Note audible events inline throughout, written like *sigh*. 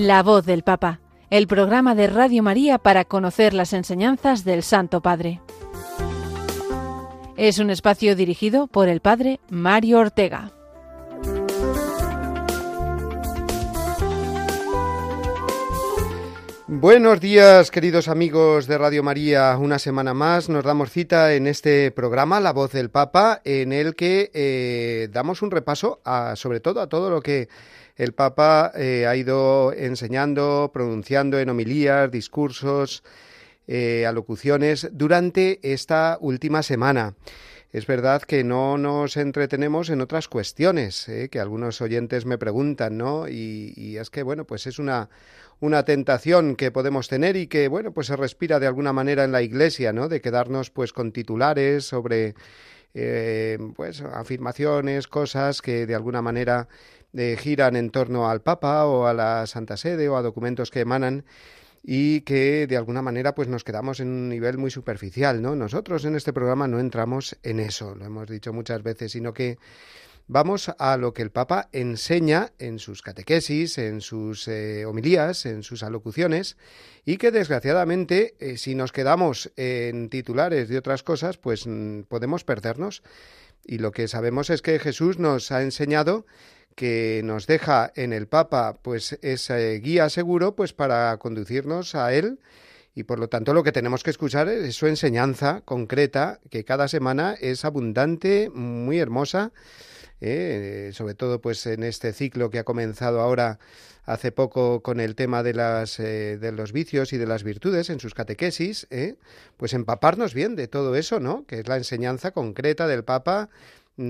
La voz del Papa, el programa de Radio María para conocer las enseñanzas del Santo Padre. Es un espacio dirigido por el Padre Mario Ortega. Buenos días, queridos amigos de Radio María. Una semana más nos damos cita en este programa, La Voz del Papa, en el que eh, damos un repaso a, sobre todo a todo lo que el Papa eh, ha ido enseñando, pronunciando en homilías, discursos, eh, alocuciones durante esta última semana. Es verdad que no nos entretenemos en otras cuestiones, que algunos oyentes me preguntan, ¿no? Y, y es que, bueno, pues es una, una tentación que podemos tener y que, bueno, pues se respira de alguna manera en la Iglesia, ¿no? De quedarnos, pues, con titulares sobre, eh, pues, afirmaciones, cosas que de alguna manera eh, giran en torno al Papa o a la Santa Sede o a documentos que emanan y que de alguna manera pues nos quedamos en un nivel muy superficial, ¿no? Nosotros en este programa no entramos en eso, lo hemos dicho muchas veces, sino que vamos a lo que el Papa enseña en sus catequesis, en sus eh, homilías, en sus alocuciones, y que desgraciadamente, eh, si nos quedamos en titulares de otras cosas, pues mm, podemos perdernos. Y lo que sabemos es que Jesús nos ha enseñado que nos deja en el Papa pues ese guía seguro pues para conducirnos a él y por lo tanto lo que tenemos que escuchar es su enseñanza concreta que cada semana es abundante, muy hermosa ¿eh? sobre todo pues en este ciclo que ha comenzado ahora hace poco con el tema de las eh, de los vicios y de las virtudes en sus catequesis, ¿eh? pues empaparnos bien de todo eso, ¿no? Que es la enseñanza concreta del Papa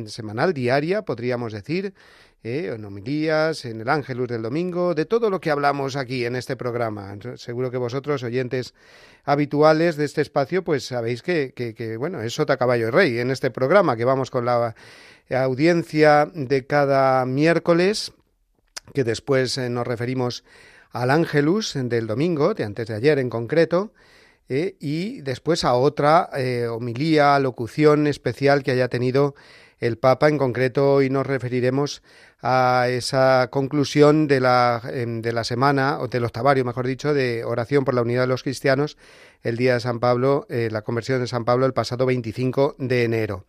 semanal, diaria, podríamos decir, en homilías, en el Ángelus del domingo, de todo lo que hablamos aquí en este programa. Seguro que vosotros, oyentes habituales de este espacio, pues sabéis que, bueno, es Sota Caballo y Rey en este programa, que vamos con la audiencia de cada miércoles, que después eh, nos referimos al Ángelus del domingo, de antes de ayer en concreto, eh, y después a otra eh, homilía, locución especial que haya tenido el Papa. En concreto, hoy nos referiremos a esa conclusión de la, em, de la semana, o del octavario, mejor dicho, de oración por la unidad de los cristianos, el día de San Pablo, la conversión de San Pablo, el pasado 25 de enero.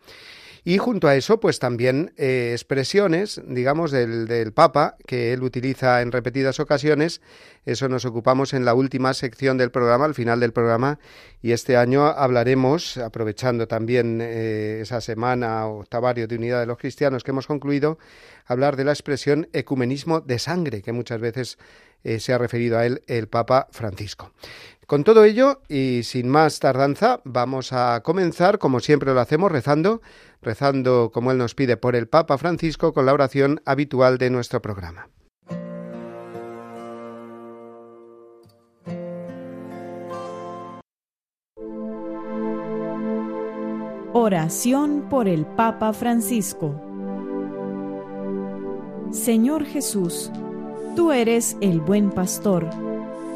Y junto a eso, pues también eh, expresiones, digamos, del, del, Papa, que él utiliza en repetidas ocasiones. Eso nos ocupamos en la última sección del programa, al final del programa. Y este año hablaremos, aprovechando también eh, esa semana octavario de unidad de los cristianos que hemos concluido, hablar de la expresión ecumenismo de sangre, que muchas veces eh, se ha referido a él el Papa Francisco. Con todo ello y sin más tardanza, vamos a comenzar, como siempre lo hacemos, rezando, rezando como Él nos pide por el Papa Francisco con la oración habitual de nuestro programa. Oración por el Papa Francisco Señor Jesús, tú eres el buen pastor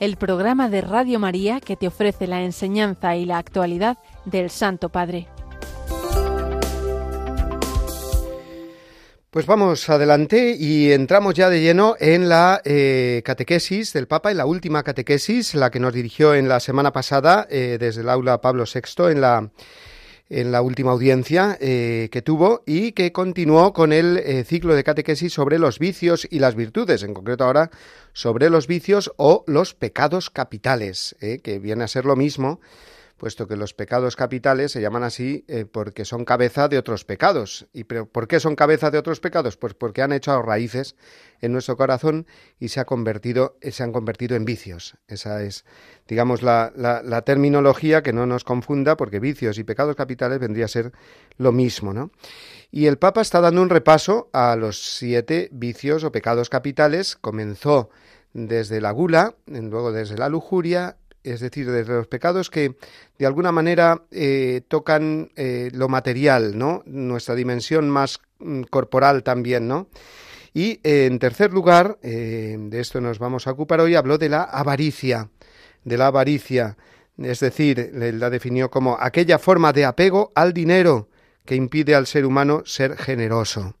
el programa de Radio María que te ofrece la enseñanza y la actualidad del Santo Padre. Pues vamos adelante y entramos ya de lleno en la eh, catequesis del Papa, en la última catequesis, la que nos dirigió en la semana pasada eh, desde el aula Pablo VI en la en la última audiencia eh, que tuvo y que continuó con el eh, ciclo de catequesis sobre los vicios y las virtudes, en concreto ahora sobre los vicios o los pecados capitales, eh, que viene a ser lo mismo, puesto que los pecados capitales se llaman así eh, porque son cabeza de otros pecados. ¿Y por qué son cabeza de otros pecados? Pues porque han hecho raíces en nuestro corazón y se, ha convertido, eh, se han convertido en vicios. Esa es, digamos, la, la, terminología que no nos confunda, porque vicios y pecados capitales vendría a ser lo mismo, ¿no? Y el Papa está dando un repaso a los siete vicios o pecados capitales. Comenzó desde la gula, luego desde la lujuria, es decir, desde los pecados que de alguna manera eh, tocan eh, lo material, ¿no? Nuestra dimensión más mm, corporal también. Y eh, en tercer lugar, de esto nos vamos a ocupar hoy, habló de la avaricia, de la avaricia, es decir, la definió como aquella forma de apego al dinero que impide al ser humano ser generoso.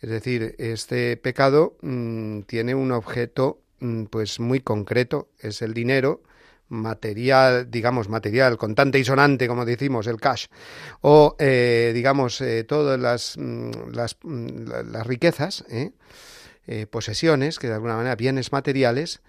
Es decir, este pecado mm, tiene un objeto mm, pues muy concreto, es el dinero, material, digamos, material, contante y sonante, como decimos, el cash, o, eh, digamos, eh, todas las, mm, las, mm, las riquezas, ¿eh? posesiones, que de alguna manera, bienes materiales,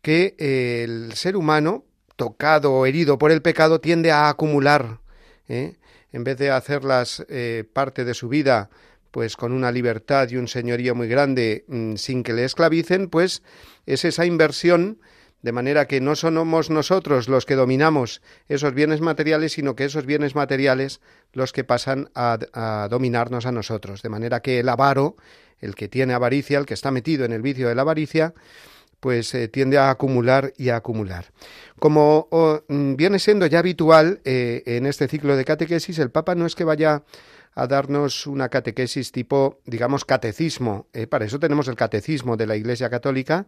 que el ser humano, tocado o herido por el pecado, tiende a acumular, en vez de hacerlas parte de su vida, pues con una libertad y un señorío muy grande mm, sin que le esclavicen, pues es esa inversión de manera que no somos nosotros los que dominamos esos bienes materiales, sino que esos bienes materiales los que pasan a, dominarnos a nosotros. De manera que el avaro, el que tiene avaricia, el que está metido en el vicio de la avaricia, pues eh, tiende a acumular y a acumular. Como mm, viene siendo ya habitual eh, en este ciclo de catequesis, el Papa no es que vaya a darnos una catequesis tipo, digamos, catecismo. Eh, para eso tenemos el catecismo de la Iglesia Católica,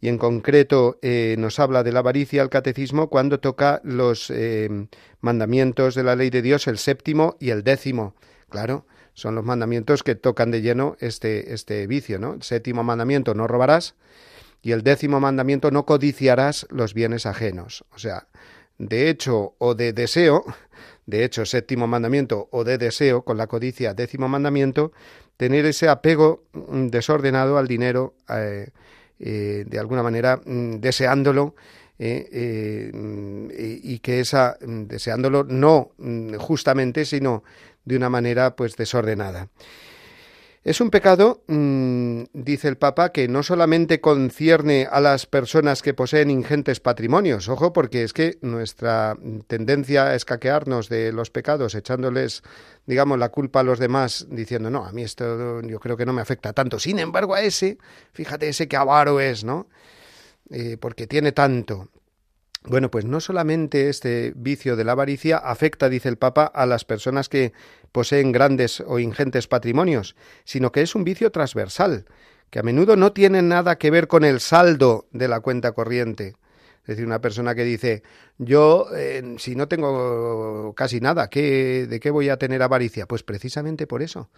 y en concreto eh, nos habla de la avaricia al catecismo cuando toca los eh, mandamientos de la ley de Dios, el séptimo y el décimo. Claro, son los mandamientos que tocan de lleno este, este vicio, ¿no? El séptimo mandamiento, no robarás, y el décimo mandamiento, no codiciarás los bienes ajenos. O sea, de hecho o de deseo, de hecho, séptimo mandamiento o de deseo, con la codicia, décimo mandamiento, tener ese apego mm, desordenado al dinero, eh, eh, de alguna manera mm, deseándolo eh, eh, y que esa mm, deseándolo no mm, justamente sino de una manera pues desordenada. Es un pecado, dice el Papa, que no solamente concierne a las personas que poseen ingentes patrimonios, ojo, porque es que nuestra tendencia a escaquearnos de los pecados, echándoles, digamos, la culpa a los demás, diciendo, no, a mí esto yo creo que no me afecta tanto. Sin embargo, a ese, fíjate, ese que avaro es, ¿no? Eh, porque tiene tanto. Bueno, pues no solamente este vicio de la avaricia afecta, dice el Papa, a las personas que poseen grandes o ingentes patrimonios, sino que es un vicio transversal, que a menudo no tiene nada que ver con el saldo de la cuenta corriente. Es decir, una persona que dice, yo, eh, si no tengo casi nada, ¿qué, ¿de qué voy a tener avaricia? Pues precisamente por eso.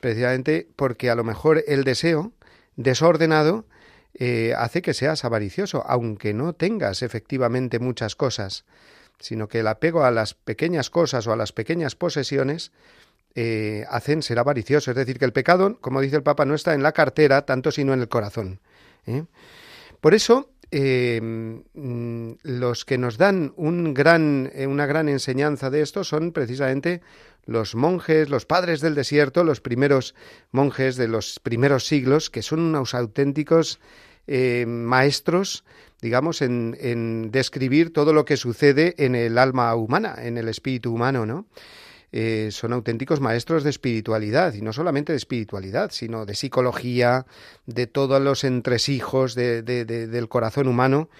Precisamente porque a lo mejor el deseo desordenado eh, hace que seas avaricioso, aunque no tengas efectivamente muchas cosas, sino que el apego a las pequeñas cosas o a las pequeñas posesiones eh, hacen ser avaricioso. Es decir, que el pecado, como dice el Papa, no está en la cartera tanto sino en el corazón. ¿eh? Por eso, mm, los que nos dan un gran, una gran enseñanza de esto son precisamente los monjes, los padres del desierto, los primeros monjes de los primeros siglos, que son unos auténticos eh, maestros, digamos, en, en, describir todo lo que sucede en el alma humana, en el espíritu humano, ¿no? Eh, son auténticos maestros de espiritualidad, y no solamente de espiritualidad, sino de psicología, de todos los entresijos de, del corazón humano.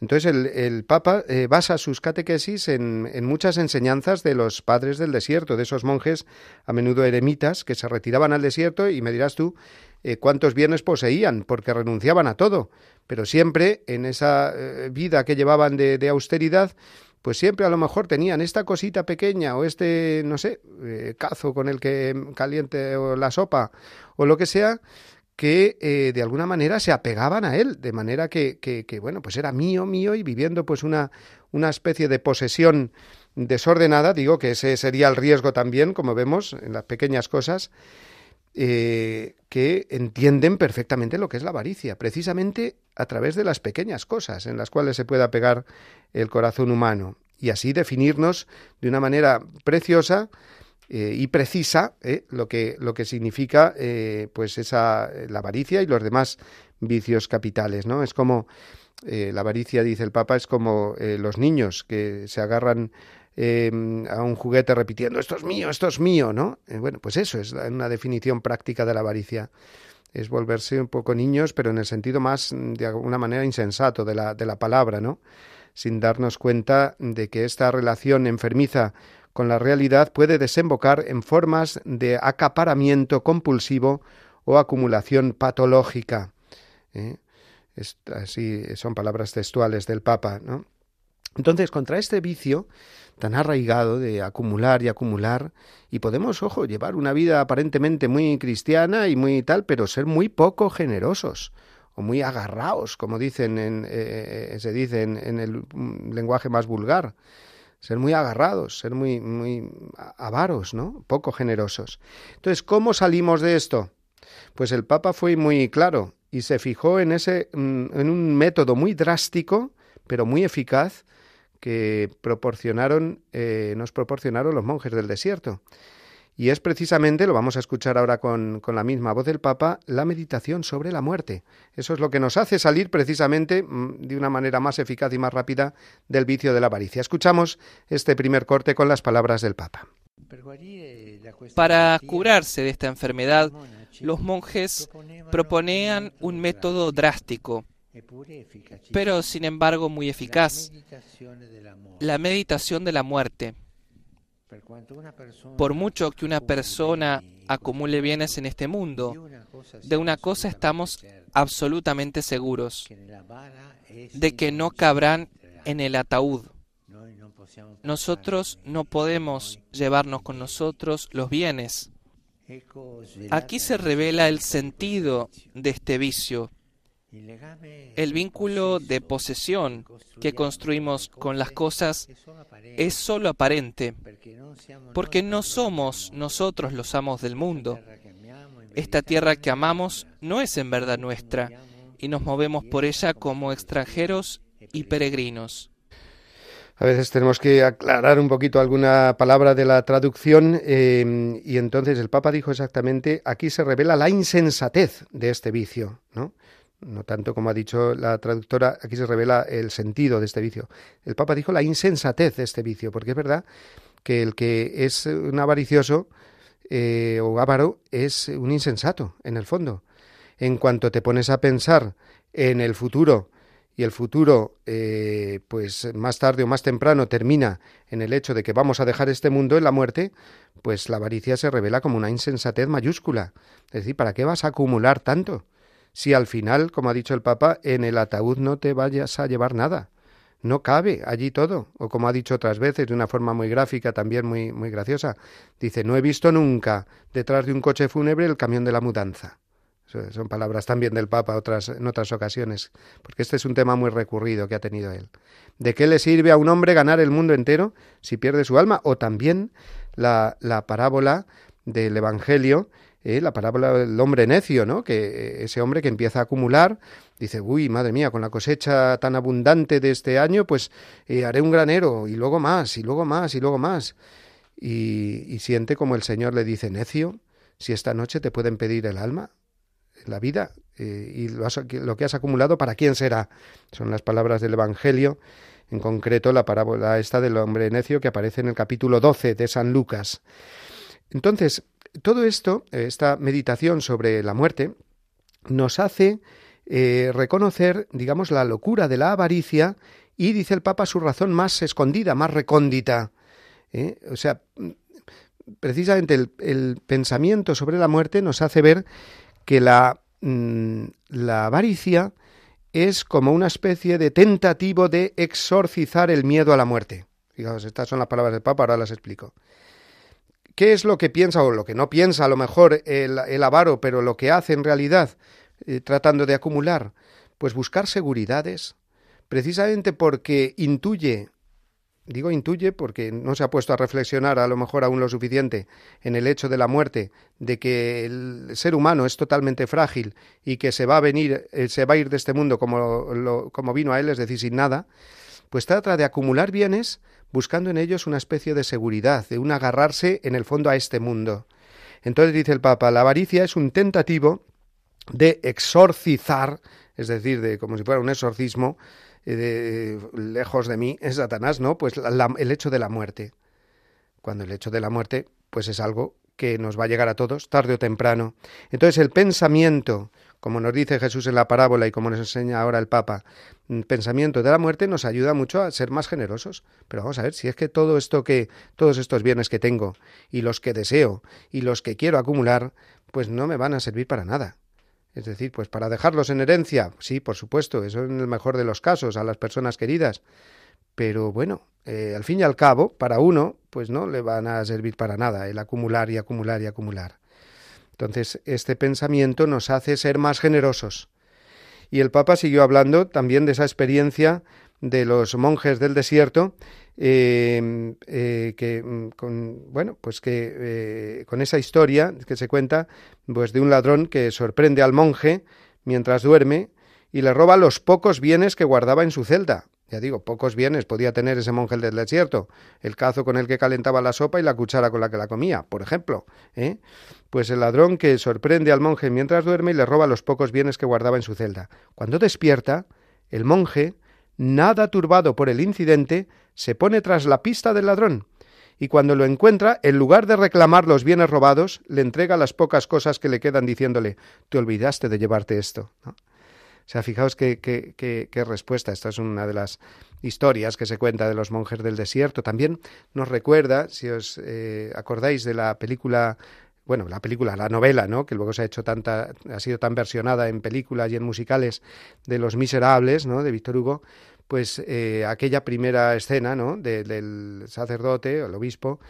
Entonces el, Papa eh, basa sus catequesis en, en, muchas enseñanzas de los padres del desierto, de esos monjes a menudo eremitas que se retiraban al desierto y me dirás tú eh, cuántos bienes poseían, porque renunciaban a todo, pero siempre en esa eh, vida que llevaban de, austeridad, pues siempre a lo mejor tenían esta cosita pequeña o este, no sé, eh, cazo con el que caliente o la sopa o lo que sea, que de alguna manera se apegaban a él, de manera que, que, que, bueno, pues era mío, mío, y viviendo pues una, una especie de posesión desordenada, digo que ese sería el riesgo también, como vemos en las pequeñas cosas, eh, que entienden perfectamente lo que es la avaricia, precisamente a través de las pequeñas cosas en las cuales se puede apegar el corazón humano. y así definirnos de una manera preciosa eh, y precisa eh, lo, que, lo que significa pues esa, la avaricia y los demás vicios capitales. ¿no? Es como la avaricia, dice el Papa, es como los niños que se agarran a un juguete repitiendo esto es mío, esto es mío, ¿no? bueno, pues eso es una definición práctica de la avaricia es volverse un poco niños, pero en el sentido más, de alguna manera, insensato de la, de la palabra, ¿no? Sin darnos cuenta de que esta relación enfermiza con la realidad puede desembocar en formas de acaparamiento compulsivo o acumulación patológica. ¿eh? así son palabras textuales del Papa, ¿no? Entonces, contra este vicio tan arraigado de acumular y acumular, y podemos, ojo, llevar una vida aparentemente muy cristiana y muy tal, pero ser muy poco generosos o muy agarrados, como dicen en, eh, se dice en, el lenguaje más vulgar, ser muy agarrados, ser muy, muy avaros, ¿no? Poco generosos. Entonces, ¿cómo salimos de esto? Pues el Papa fue muy claro y se fijó en ese, mm, en un método muy drástico, pero muy eficaz, que proporcionaron, eh, nos proporcionaron los monjes del desierto. Y es precisamente, lo vamos a escuchar ahora con, con, la misma voz del Papa, la meditación sobre la muerte. Eso es lo que nos hace salir precisamente mm, de una manera más eficaz y más rápida del vicio de la avaricia. Escuchamos este primer corte con las palabras del Papa. Para curarse de esta enfermedad, los monjes proponían un método drástico pero sin embargo muy eficaz, la meditación de la muerte. Por mucho que una persona acumule bienes en este mundo, de una cosa estamos absolutamente seguros, de que no cabrán en el ataúd. Nosotros no podemos llevarnos con nosotros los bienes. Aquí se revela el sentido de este vicio el vínculo de posesión que construimos con las cosas es solo aparente, porque no somos nosotros los amos del mundo. Esta tierra que amamos no es en verdad nuestra, y nos movemos por ella como extranjeros y peregrinos. A veces tenemos que aclarar un poquito alguna palabra de la traducción eh, y entonces el Papa dijo exactamente, aquí se revela la insensatez de este vicio, ¿no? No tanto como ha dicho la traductora, aquí se revela el sentido de este vicio. El Papa dijo la insensatez de este vicio, porque es verdad que el que es un avaricioso eh, o avaro es un insensato, en el fondo. En cuanto te pones a pensar en el futuro, y el futuro, eh, pues más tarde o más temprano termina en el hecho de que vamos a dejar este mundo en la muerte, pues la avaricia se revela como una insensatez mayúscula. Es decir, ¿para qué vas a acumular tanto? Si al final, como ha dicho el Papa, en el ataúd no te vayas a llevar nada. No cabe allí todo. O como ha dicho otras veces, de una forma muy gráfica, también muy, muy graciosa, dice, no he visto nunca detrás de un coche fúnebre el camión de la mudanza. Son palabras también del Papa otras, en otras ocasiones, porque este es un tema muy recurrido que ha tenido él. ¿De qué le sirve a un hombre ganar el mundo entero si pierde su alma? O también la, la parábola del Evangelio ¿eh? la parábola del hombre necio, ¿no? Que eh, ese hombre que empieza a acumular, dice, uy, madre mía, con la cosecha tan abundante de este año, pues eh, haré un granero, y luego más, y luego más, y luego más. Y, siente como el Señor le dice, necio, si esta noche te pueden pedir el alma, la vida, y lo, lo que has acumulado, ¿para quién será? Son las palabras del Evangelio en concreto la parábola esta del hombre necio que aparece en el capítulo 12 de San Lucas. Entonces, todo esto, esta meditación sobre la muerte, nos hace eh, reconocer, digamos, la locura de la avaricia y, dice el Papa, su razón más escondida, más recóndita. ¿eh? O sea, precisamente el, pensamiento sobre la muerte nos hace ver que la, mm, la avaricia es como una especie de tentativo de exorcizar el miedo a la muerte. Fijaos, estas son las palabras del Papa, ahora las explico. ¿Qué es lo que piensa o lo que no piensa a lo mejor el, avaro, pero lo que hace en realidad eh, tratando de acumular? Pues buscar seguridades, precisamente porque intuye, digo intuye porque no se ha puesto a reflexionar a lo mejor aún lo suficiente en el hecho de la muerte, de que el ser humano es totalmente frágil y que se va a venir, eh, se va a ir de este mundo como, como vino a él, es decir, sin nada, pues trata de acumular bienes buscando en ellos una especie de seguridad, de un agarrarse en el fondo a este mundo. Entonces dice el Papa, la avaricia es un tentativo de exorcizar, es decir, de como si fuera un exorcismo, eh, de, lejos de mí, es Satanás, ¿no? Pues el hecho de la muerte. Cuando el hecho de la muerte, pues es algo que nos va a llegar a todos, tarde o temprano. Entonces el pensamiento, como nos dice Jesús en la parábola y como nos enseña ahora el Papa, pensamiento de la muerte nos ayuda mucho a ser más generosos. Pero vamos a ver, si es que todo esto que, todos estos bienes que tengo y los que deseo y los que quiero acumular, pues no me van a servir para nada. Es decir, pues para dejarlos en herencia, sí, por supuesto, eso en el mejor de los casos, a las personas queridas. Pero bueno, eh, al fin y al cabo, para uno, pues no le van a servir para nada el acumular y acumular y acumular. Entonces, este pensamiento nos hace ser más generosos. Y el Papa siguió hablando también de esa experiencia de los monjes del desierto, eh, eh, que mm, con, bueno, pues que con esa historia que se cuenta, pues de un ladrón que sorprende al monje mientras duerme y le roba los pocos bienes que guardaba en su celda. Ya digo, pocos bienes podía tener ese monje del desierto, el cazo con el que calentaba la sopa y la cuchara con la que la comía, por ejemplo. ¿eh? Pues el ladrón que sorprende al monje mientras duerme y le roba los pocos bienes que guardaba en su celda. Cuando despierta, el monje, nada turbado por el incidente, se pone tras la pista del ladrón, y cuando lo encuentra, en lugar de reclamar los bienes robados, le entrega las pocas cosas que le quedan diciéndole, te olvidaste de llevarte esto. Sea, fijaos qué, respuesta. Esta es una de las historias que se cuenta de los monjes del desierto. También nos recuerda, si os eh, acordáis de la película bueno, la película, la novela, ¿no? que luego se ha hecho tanta, ha sido tan versionada en películas y en musicales de Los Miserables, ¿no? de Víctor Hugo, pues eh, aquella primera escena, ¿no? del sacerdote, el obispo,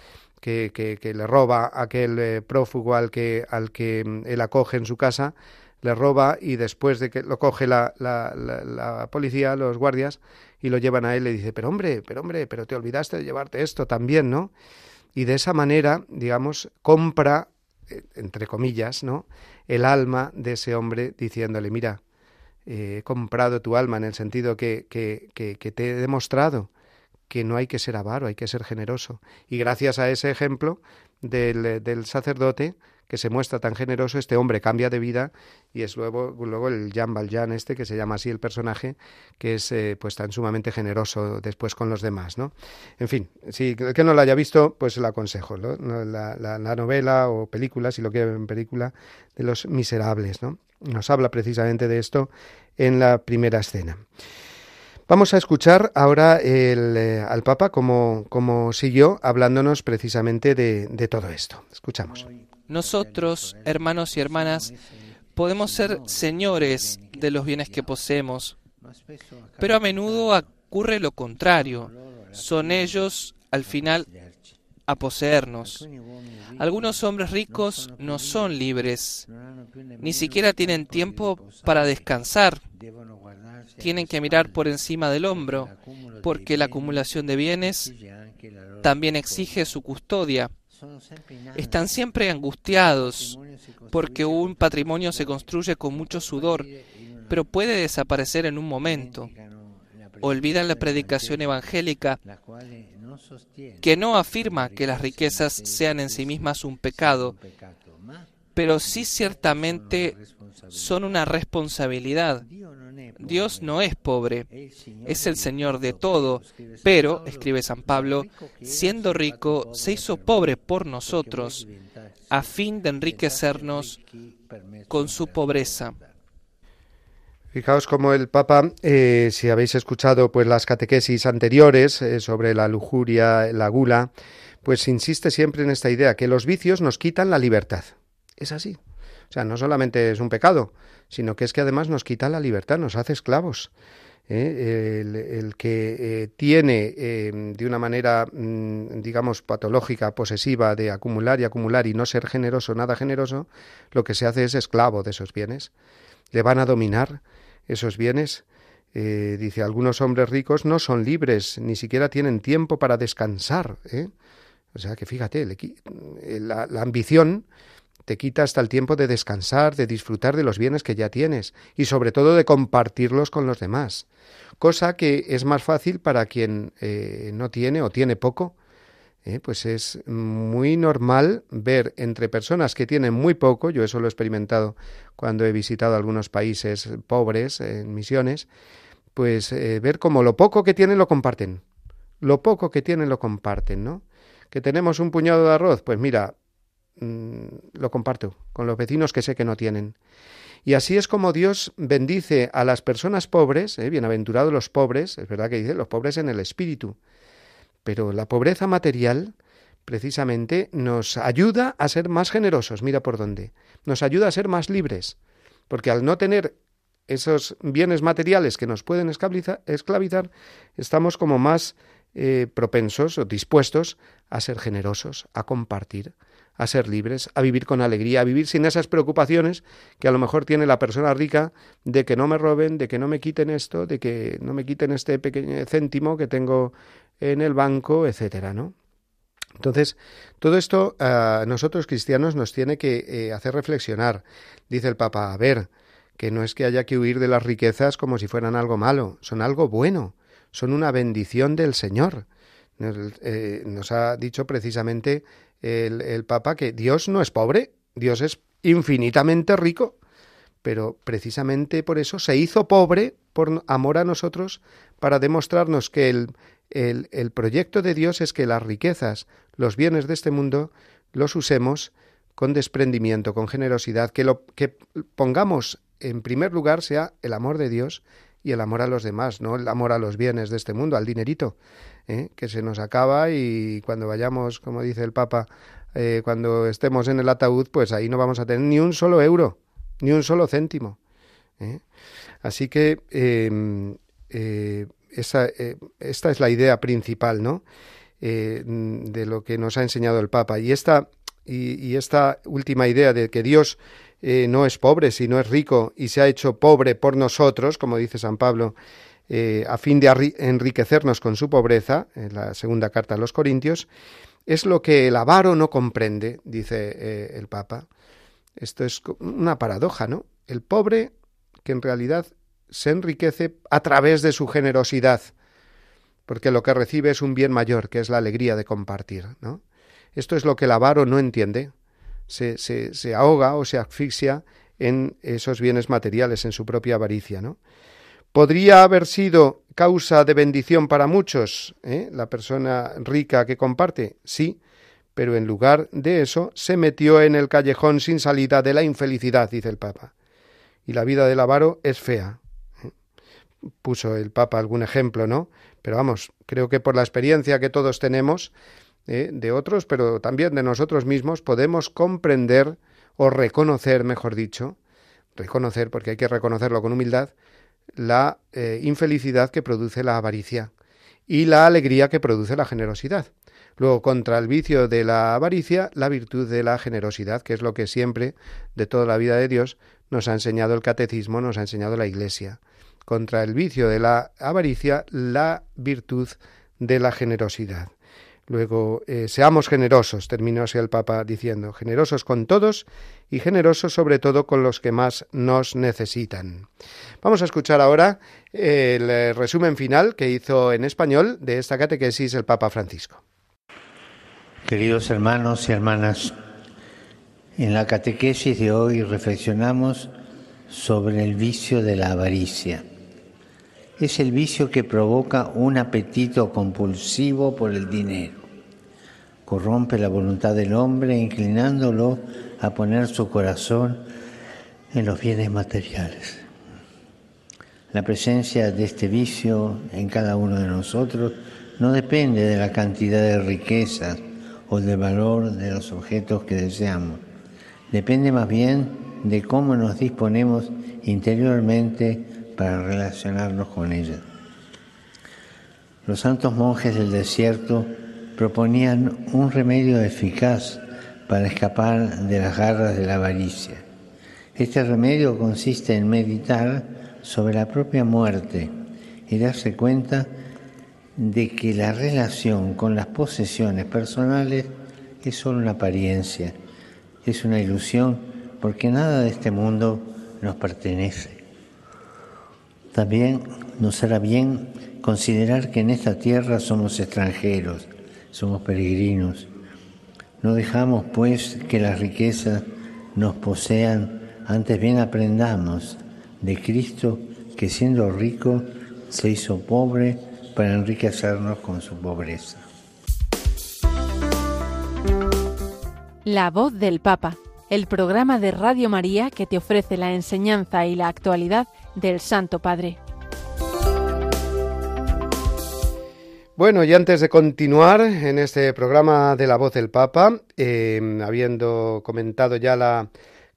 que, que, le roba aquel eh, prófugo al que, al que mm, él acoge en su casa, le roba y después de que lo coge la, la, la, policía, los guardias, y lo llevan a él, le dice, pero hombre, pero hombre, pero te olvidaste de llevarte esto también, ¿no? Y de esa manera, digamos, compra, eh, entre comillas, ¿no? El alma de ese hombre diciéndole, mira, he comprado tu alma en el sentido que, que, que, que te he demostrado que no hay que ser avaro, hay que ser generoso. Y gracias a ese ejemplo del, del sacerdote, que se muestra tan generoso, este hombre cambia de vida y es luego, luego el Jan Valjean este, que se llama así el personaje, que es eh, pues tan sumamente generoso después con los demás, ¿no? En fin, si el que no lo haya visto, pues lo aconsejo. La, la, la, novela o película, si lo quiere en película, de los miserables, ¿no? Nos habla precisamente de esto en la primera escena. Vamos a escuchar ahora el, eh, al Papa como, como siguió hablándonos precisamente de, de todo esto. Escuchamos. Nosotros, hermanos y hermanas, podemos ser señores de los bienes que poseemos, pero a menudo ocurre lo contrario. Son ellos, al final, a poseernos. Algunos hombres ricos no son libres, ni siquiera tienen tiempo para descansar. Tienen que mirar por encima del hombro, porque la acumulación de bienes también exige su custodia. Están siempre angustiados porque un patrimonio se construye con mucho sudor, pero puede desaparecer en un momento. Olvidan la predicación evangélica que no afirma que las riquezas sean en sí mismas un pecado, pero sí ciertamente son una responsabilidad. Dios no es pobre, es el Señor de todo, pero, escribe San Pablo, siendo rico, se hizo pobre por nosotros, a fin de enriquecernos con su pobreza. Fijaos como el Papa, eh, si habéis escuchado pues las catequesis anteriores eh, sobre la lujuria, la gula, pues insiste siempre en esta idea que los vicios nos quitan la libertad. Es así. O sea, no solamente es un pecado, sino que es que además nos quita la libertad, nos hace esclavos. ¿eh? El, que eh, tiene eh, de una manera, mm, digamos, patológica, posesiva, de acumular y acumular y no ser generoso, nada generoso, lo que se hace es esclavo de esos bienes. Le van a dominar esos bienes. dice, algunos hombres ricos no son libres, ni siquiera tienen tiempo para descansar. O sea que fíjate, la ambición te quita hasta el tiempo de descansar, de disfrutar de los bienes que ya tienes y sobre todo de compartirlos con los demás, cosa que es más fácil para quien eh, no tiene o tiene poco. Eh, pues es muy normal ver entre personas que tienen muy poco, yo eso lo he experimentado cuando he visitado algunos países pobres en misiones, pues eh, ver cómo lo poco que tienen lo comparten, lo poco que tienen lo comparten, ¿no? Que tenemos un puñado de arroz, pues mira, Mm, lo comparto con los vecinos que sé que no tienen. Y así es como Dios bendice a las personas pobres, ¿eh? bienaventurados los pobres, es verdad que dice los pobres en el espíritu, pero la pobreza material precisamente nos ayuda a ser más generosos, mira por dónde, nos ayuda a ser más libres, porque al no tener esos bienes materiales que nos pueden esclavizar, estamos como más eh, propensos o dispuestos a ser generosos, a compartir, a ser libres, a vivir con alegría, a vivir sin esas preocupaciones que a lo mejor tiene la persona rica de que no me roben, de que no me quiten esto, de que no me quiten este pequeño céntimo que tengo en el banco, etcétera, ¿no? Entonces, todo esto a nosotros cristianos nos tiene que eh, hacer reflexionar. Dice el Papa, a ver, que no es que haya que huir de las riquezas como si fueran algo malo, son algo bueno, son una bendición del Señor. Nos, eh, nos ha dicho precisamente el, Papa que Dios no es pobre, Dios es infinitamente rico, pero precisamente por eso se hizo pobre por amor a nosotros para demostrarnos que el, el, el, proyecto de Dios es que las riquezas, los bienes de este mundo, los usemos con desprendimiento, con generosidad, que lo que pongamos en primer lugar sea el amor de Dios y el amor a los demás, no el amor a los bienes de este mundo, al dinerito, ¿eh? que se nos acaba y cuando vayamos, como dice el Papa, eh, cuando estemos en el ataúd, pues ahí no vamos a tener ni un solo euro, ni un solo céntimo. ¿eh? Así que em, esa, esta es la idea principal, ¿no? de lo que nos ha enseñado el Papa. Y esta, y esta última idea de que Dios no es pobre, sino es rico y se ha hecho pobre por nosotros, como dice San Pablo eh, a fin de enriquecernos con su pobreza, en la segunda carta a los Corintios, es lo que el avaro no comprende, dice eh, el Papa. Esto es una paradoja, ¿no? El pobre, que en realidad se enriquece a través de su generosidad, porque lo que recibe es un bien mayor, que es la alegría de compartir. Esto es lo que el avaro no entiende. Se, se, se ahoga o se asfixia en esos bienes materiales, en su propia avaricia, ¿no? podría haber sido causa de bendición para muchos, ¿eh? la persona rica que comparte, sí, pero en lugar de eso se metió en el callejón sin salida de la infelicidad, dice el Papa. Y la vida del avaro es fea. ¿eh? Puso el Papa algún ejemplo, ¿no? Pero vamos, creo que por la experiencia que todos tenemos de otros, pero también de nosotros mismos, podemos comprender o reconocer, mejor dicho, reconocer, porque hay que reconocerlo con humildad, la eh, infelicidad que produce la avaricia y la alegría que produce la generosidad. Luego, contra el vicio de la avaricia, la virtud de la generosidad, que es lo que siempre, de toda la vida de Dios, nos ha enseñado el catecismo, nos ha enseñado la Iglesia. Contra el vicio de la avaricia, la virtud de la generosidad. Luego, eh, seamos generosos, terminó así el Papa diciendo, generosos con todos y generosos sobre todo con los que más nos necesitan. Vamos a escuchar ahora el eh, resumen final que hizo en español de esta catequesis el Papa Francisco. Queridos hermanos y hermanas, en la catequesis de hoy reflexionamos sobre el vicio de la avaricia es el vicio que provoca un apetito compulsivo por el dinero. Corrompe la voluntad del hombre inclinándolo a poner su corazón en los bienes materiales. La presencia de este vicio en cada uno de nosotros no depende de la cantidad de riquezas o del valor de los objetos que deseamos. Depende más bien de cómo nos disponemos interiormente para relacionarnos con ella. Los santos monjes del desierto proponían un remedio eficaz para escapar de las garras de la avaricia. Este remedio consiste en meditar sobre la propia muerte y darse cuenta de que la relación con las posesiones personales es solo una apariencia es una ilusión porque nada de este mundo nos pertenece. También nos hará bien considerar que en esta tierra somos extranjeros, somos peregrinos. No dejamos pues que las riquezas nos posean, antes bien aprendamos de Cristo que siendo rico se hizo pobre para enriquecernos con su pobreza. La voz del Papa, el programa de Radio María que te ofrece la enseñanza y la actualidad del Santo Padre. Bueno, y antes de continuar en este programa de la voz del Papa, eh, habiendo comentado ya la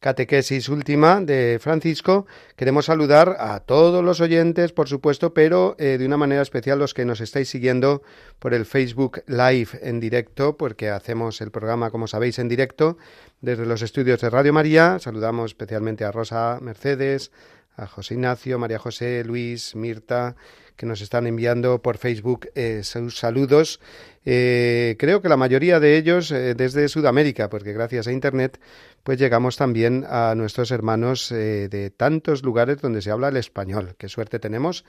catequesis última de Francisco. Queremos saludar a todos los oyentes, por supuesto, pero eh, de una manera especial los que nos estáis siguiendo por el Facebook Live en directo, porque hacemos el programa, como sabéis, en directo desde los estudios de Radio María. Saludamos especialmente a Rosa Mercedes, a José Ignacio, María José, Luis, Mirta, que nos están enviando por Facebook eh, sus saludos. Eh, creo que la mayoría de ellos desde Sudamérica, porque gracias a Internet pues llegamos también a nuestros hermanos eh, de tantos lugares donde se habla el español. Qué suerte tenemos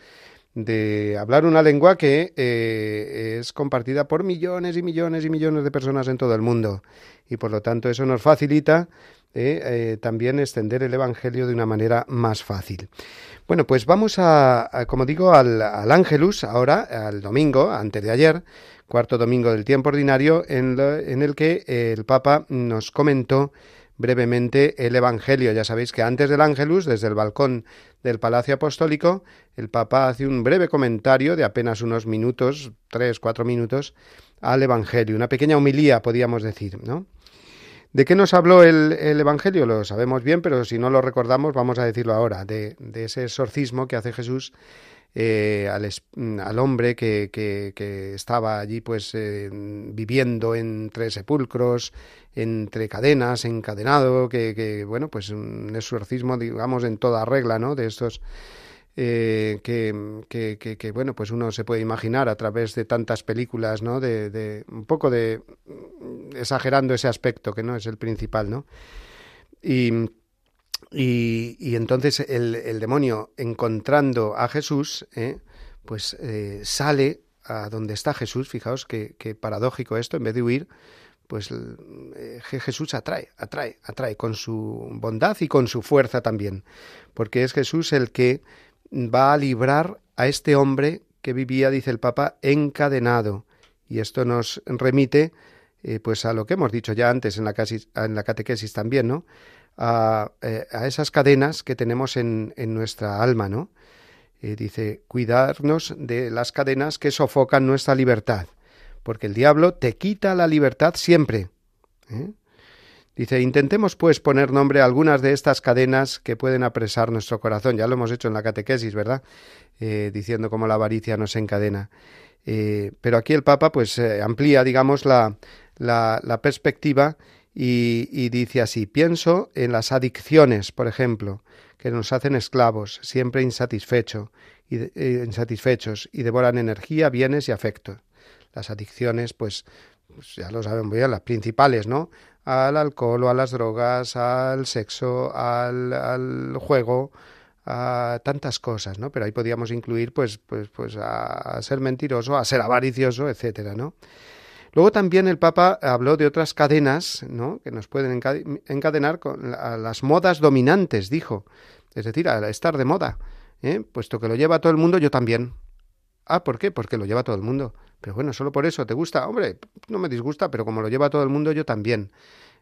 de hablar una lengua que eh, es compartida por millones y millones y millones de personas en todo el mundo. Y por lo tanto eso nos facilita eh, también extender el Evangelio de una manera más fácil. Bueno, pues vamos a, como digo, al, al Ángelus ahora, al domingo, antes de ayer, cuarto domingo del tiempo ordinario, en, en el que el Papa nos comentó brevemente el Evangelio. Ya sabéis que antes del Ángelus, desde el balcón del Palacio Apostólico, el Papa hace un breve comentario de apenas unos minutos, tres, cuatro minutos, al Evangelio, una pequeña humilía, podríamos decir, ¿no? ¿De qué nos habló el, Evangelio? Lo sabemos bien, pero si no lo recordamos, vamos a decirlo ahora, de, de ese exorcismo que hace Jesús eh, al, hombre que, que, estaba allí pues eh, viviendo entre sepulcros, entre cadenas, encadenado, que, que, bueno, pues un exorcismo digamos en toda regla, ¿no? De estos eh, que, que, que, bueno, pues uno se puede imaginar a través de tantas películas, ¿no? De, un poco de exagerando ese aspecto que no es el principal, ¿no? Y y, entonces el, demonio, encontrando a Jesús, ¿eh? pues eh, sale a donde está Jesús. Fijaos qué paradójico esto, en vez de huir, pues Jesús atrae, atrae, atrae con su bondad y con su fuerza también, porque es Jesús el que va a librar a este hombre que vivía, dice el Papa, encadenado. Y esto nos remite pues a lo que hemos dicho ya antes en la, en la catequesis también, ¿no? Eh, a, esas cadenas que tenemos en, en nuestra alma, ¿no? Eh, dice, cuidarnos de las cadenas que sofocan nuestra libertad, porque el diablo te quita la libertad siempre. ¿eh? Dice, intentemos pues poner nombre a algunas de estas cadenas que pueden apresar nuestro corazón. Ya lo hemos hecho en la catequesis, ¿verdad? diciendo cómo la avaricia nos encadena. pero aquí el Papa pues amplía, digamos, la, la, perspectiva y, dice así, pienso en las adicciones, por ejemplo, que nos hacen esclavos, siempre insatisfecho, eh, insatisfechos y devoran energía, bienes y afecto. Las adicciones, pues, pues ya lo saben bien, las principales, ¿no? Al alcohol o a las drogas, al sexo, al, al juego, a tantas cosas, ¿no? Pero ahí podíamos incluir, pues, pues, pues a ser mentiroso, a ser avaricioso, etcétera, ¿no? Luego también el Papa habló de otras cadenas ¿no? que nos pueden encadenar con las modas dominantes, dijo. Es decir, a estar de moda. ¿eh? Puesto que lo lleva todo el mundo, yo también. Ah, ¿por qué? Porque lo lleva todo el mundo. Pero bueno, solo por eso, ¿te gusta? Hombre, no me disgusta, pero como lo lleva todo el mundo, yo también.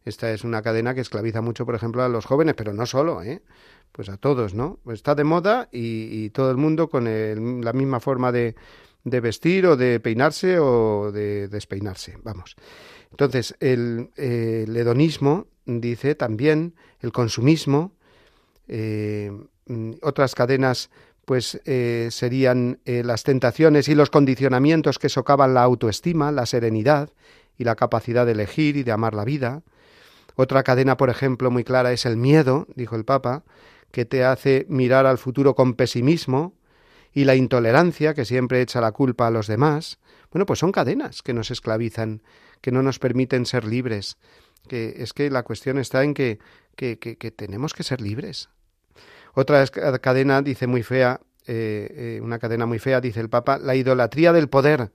Esta es una cadena que esclaviza mucho, por ejemplo, a los jóvenes, pero no solo, ¿eh? Pues a todos, ¿no? Está de moda y, todo el mundo con la misma forma de, de vestir o de peinarse o de despeinarse, vamos. Entonces, el, hedonismo, dice también, el consumismo, eh, otras cadenas pues eh, serían eh, las tentaciones y los condicionamientos que socavan la autoestima, la serenidad y la capacidad de elegir y de amar la vida. Otra cadena, por ejemplo, muy clara es el miedo, dijo el Papa, que te hace mirar al futuro con pesimismo, y la intolerancia, que siempre echa la culpa a los demás, bueno, pues son cadenas que nos esclavizan, que no nos permiten ser libres. que es que la cuestión está en que, que, que, tenemos que ser libres. Otra cadena dice muy fea, eh, eh, una cadena muy fea, dice el Papa, la idolatría del poder,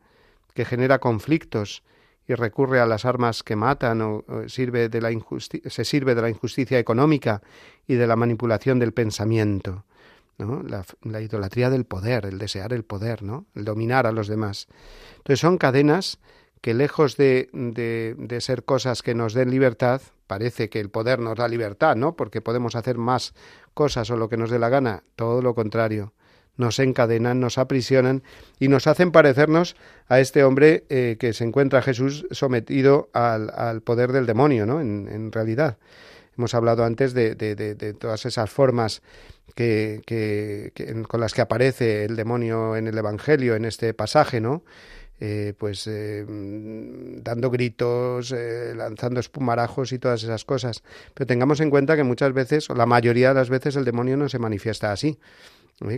que genera conflictos y recurre a las armas que matan o, sirve de la se sirve de la injusticia económica y de la manipulación del pensamiento. ¿no? La, idolatría del poder, el desear el poder, ¿no? el dominar a los demás. Entonces son cadenas que lejos de, de, de, ser cosas que nos den libertad, parece que el poder nos da libertad, ¿no? Porque podemos hacer más cosas o lo que nos dé la gana, todo lo contrario nos encadenan, nos aprisionan y nos hacen parecernos a este hombre eh, que se encuentra Jesús sometido al, poder del demonio, ¿no? En, realidad. Hemos hablado antes de, de, todas esas formas que, que, con las que aparece el demonio en el Evangelio, en este pasaje, ¿no? Eh, pues eh, dando gritos, lanzando espumarajos y todas esas cosas. Pero tengamos en cuenta que muchas veces, o la mayoría de las veces, el demonio no se manifiesta así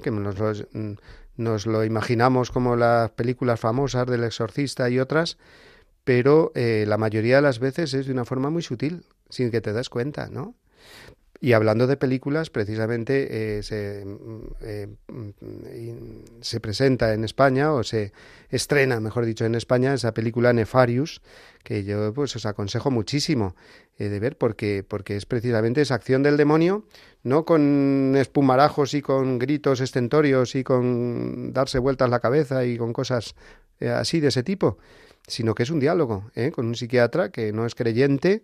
que nos lo, mm, nos lo, imaginamos como las películas famosas del exorcista y otras, pero eh, la mayoría de las veces es de una forma muy sutil, sin que te das cuenta, ¿no? Y hablando de películas, precisamente eh, se, eh, mm, se, presenta en España o se estrena, mejor dicho, en España esa película Nefarius, que yo pues os aconsejo muchísimo eh, de ver porque, porque es precisamente esa acción del demonio, no con espumarajos y con gritos estentorios y con darse vueltas la cabeza y con cosas así de ese tipo, sino que es un diálogo con un psiquiatra que no es creyente,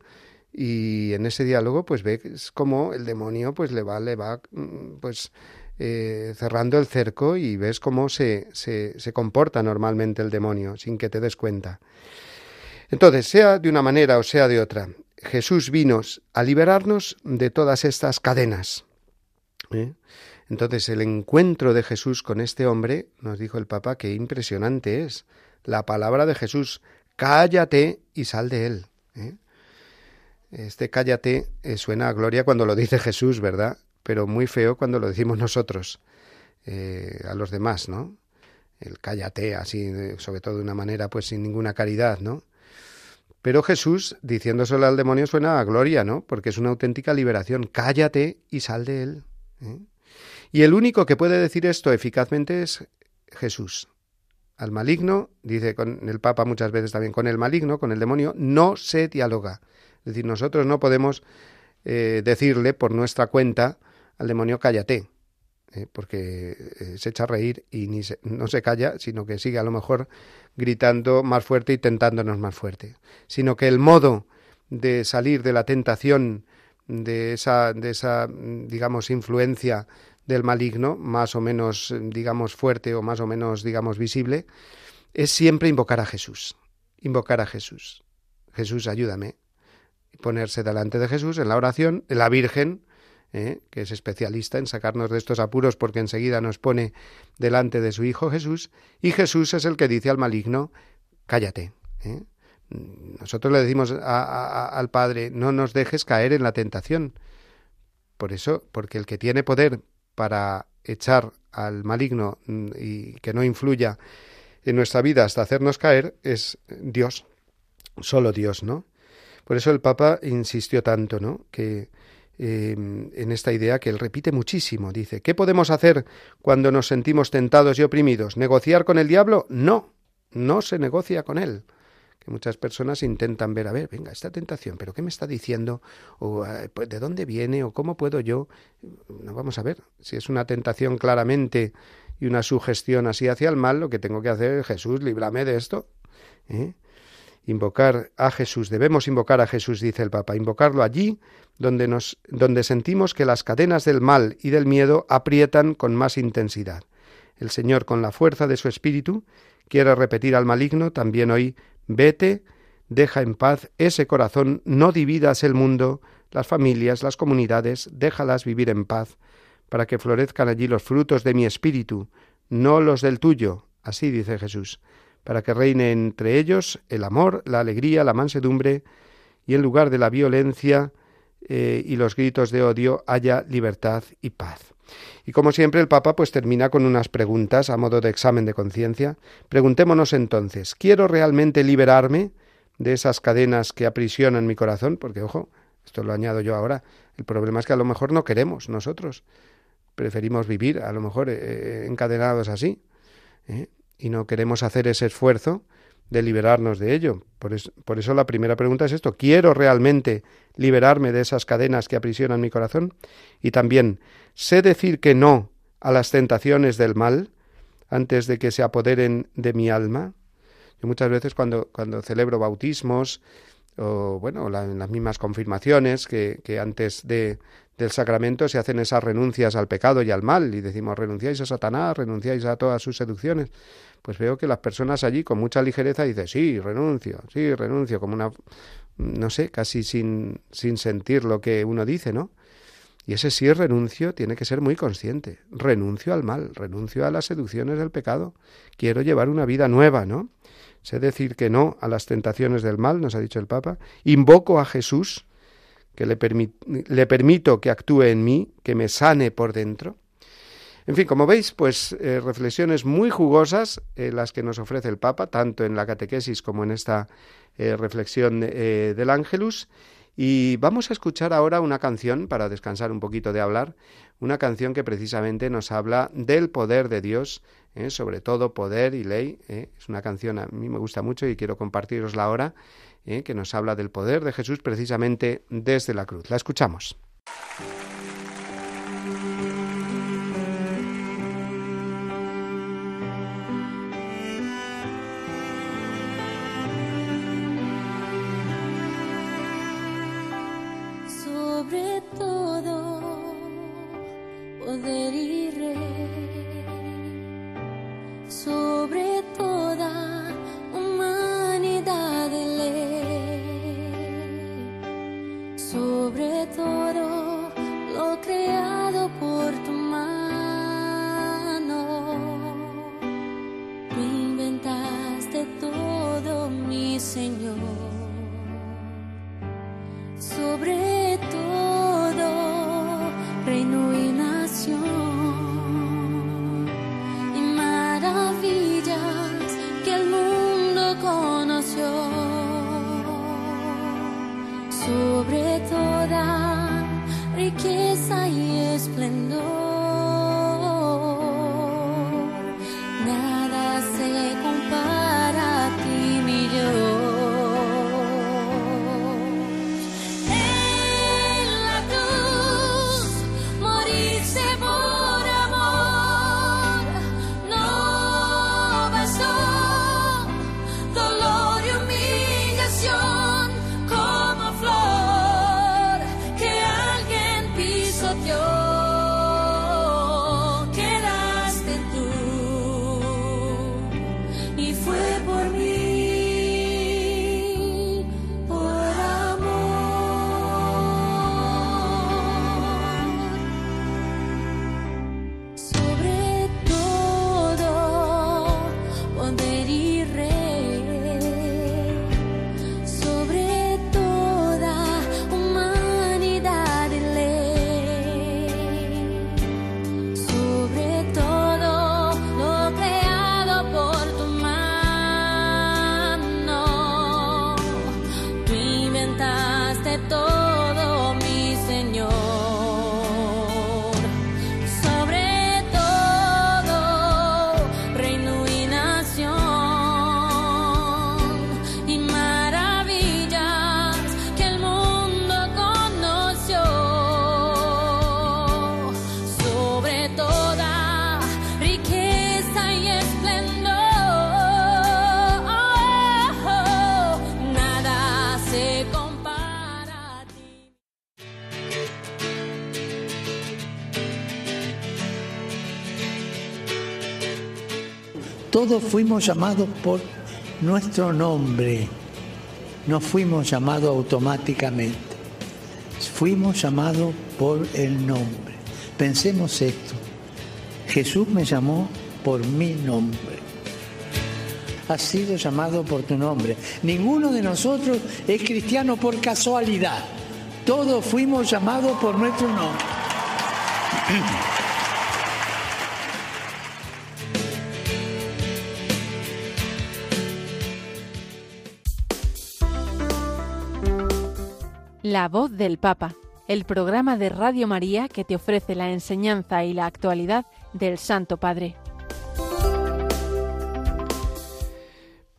y en ese diálogo pues ves cómo el demonio pues le va le va mm, pues eh, cerrando el cerco y ves cómo se, se, comporta normalmente el demonio sin que te des cuenta entonces sea de una manera o sea de otra Jesús vino a liberarnos de todas estas cadenas ¿eh? entonces el encuentro de Jesús con este hombre nos dijo el Papa que impresionante es la palabra de Jesús cállate y sal de él ¿eh? Este cállate eh, suena a gloria cuando lo dice Jesús, ¿verdad? Pero muy feo cuando lo decimos nosotros eh, a los demás, ¿no? El cállate, así, sobre todo de una manera, pues sin ninguna caridad, ¿no? Pero Jesús, diciéndoselo al demonio, suena a gloria, ¿no? Porque es una auténtica liberación. Cállate y sal de él. ¿eh? Y el único que puede decir esto eficazmente es Jesús. Al maligno, dice con el Papa muchas veces también, con el maligno, con el demonio, no se dialoga. Es decir, nosotros no podemos eh, decirle por nuestra cuenta al demonio cállate, eh, porque eh, se echa a reír y ni no se calla, sino que sigue a lo mejor gritando más fuerte y tentándonos más fuerte. Sino que el modo de salir de la tentación de esa, de esa digamos, influencia del maligno, más o menos, digamos, fuerte o más o menos, digamos, visible, es siempre invocar a Jesús. Invocar a Jesús. Jesús, ayúdame ponerse delante de Jesús en la oración, la Virgen, ¿eh? que es especialista en sacarnos de estos apuros porque enseguida nos pone delante de su Hijo Jesús, y Jesús es el que dice al maligno, cállate. ¿eh? Nosotros le decimos al Padre, no nos dejes caer en la tentación. Por eso, porque el que tiene poder para echar al maligno mm, y que no influya en nuestra vida hasta hacernos caer es Dios, solo Dios, ¿no? Por eso el Papa insistió tanto, ¿no? Que eh, en esta idea que él repite muchísimo. Dice, ¿qué podemos hacer cuando nos sentimos tentados y oprimidos? ¿Negociar con el diablo? No, no se negocia con él. Que muchas personas intentan ver, a ver, venga, esta tentación, pero ¿qué me está diciendo? ¿O eh, pues, de dónde viene? ¿O cómo puedo yo? No, vamos a ver, si es una tentación claramente y una sugestión así hacia el mal, lo que tengo que hacer es, Jesús, líbrame de esto. ¿eh? Invocar a Jesús, debemos invocar a Jesús, dice el Papa, invocarlo allí donde nos donde sentimos que las cadenas del mal y del miedo aprietan con más intensidad. El Señor, con la fuerza de su espíritu, quiere repetir al maligno también hoy, vete, deja en paz ese corazón, no dividas el mundo, las familias, las comunidades, déjalas vivir en paz, para que florezcan allí los frutos de mi espíritu, no los del tuyo, así dice Jesús para que reine entre ellos el amor, la alegría, la mansedumbre, y en lugar de la violencia eh, y los gritos de odio haya libertad y paz. Y como siempre el Papa pues termina con unas preguntas a modo de examen de conciencia. Preguntémonos entonces, ¿quiero realmente liberarme de esas cadenas que aprisionan mi corazón, porque ojo, esto lo añado yo ahora, el problema es que a lo mejor no queremos nosotros, preferimos vivir a lo mejor eh, encadenados así, ¿eh? Y no queremos hacer ese esfuerzo de liberarnos de ello. Por eso, por eso la primera pregunta es esto, ¿quiero realmente liberarme de esas cadenas que aprisionan mi corazón? Y también, ¿sé decir que no a las tentaciones del mal antes de que se apoderen de mi alma? Yo muchas veces cuando, cuando celebro bautismos, o bueno, en las mismas confirmaciones que, que antes de, del sacramento se hacen esas renuncias al pecado y al mal y decimos renunciáis a Satanás, renunciáis a todas sus seducciones, pues veo que las personas allí con mucha ligereza dicen sí, renuncio, sí, renuncio, como una, no sé, casi sin, sin sentir lo que uno dice, ¿no? Y ese sí renuncio tiene que ser muy consciente. Renuncio al mal, renuncio a las seducciones del pecado. Quiero llevar una vida nueva, ¿no? Sé decir que no a las tentaciones del mal, nos ha dicho el Papa. Invoco a Jesús, que le, le permito que actúe en mí, que me sane por dentro. En fin, como veis, pues eh, reflexiones muy jugosas eh, las que nos ofrece el Papa, tanto en la catequesis como en esta eh, reflexión del Ángelus. Y vamos a escuchar ahora una canción, para descansar un poquito de hablar, una canción que precisamente nos habla del poder de Dios, sobre todo poder y ley. Es una canción a mí me gusta mucho y quiero compartirosla ahora. ¿eh? que nos habla del poder de Jesús precisamente desde la cruz. La escuchamos. poder y rey sobre toda humanidad de sobre todo lo creado por tu mano. Tú inventaste todo, mi Señor, sobre todo reino. Todos fuimos llamados por nuestro nombre, no fuimos llamados automáticamente, fuimos llamados por el nombre. Pensemos esto, Jesús me llamó por mi nombre. Has sido llamado por tu nombre. Ninguno de nosotros es cristiano por casualidad. Todos fuimos llamados por nuestro nombre. La voz del Papa, el programa de Radio María que te ofrece la enseñanza y la actualidad del Santo Padre.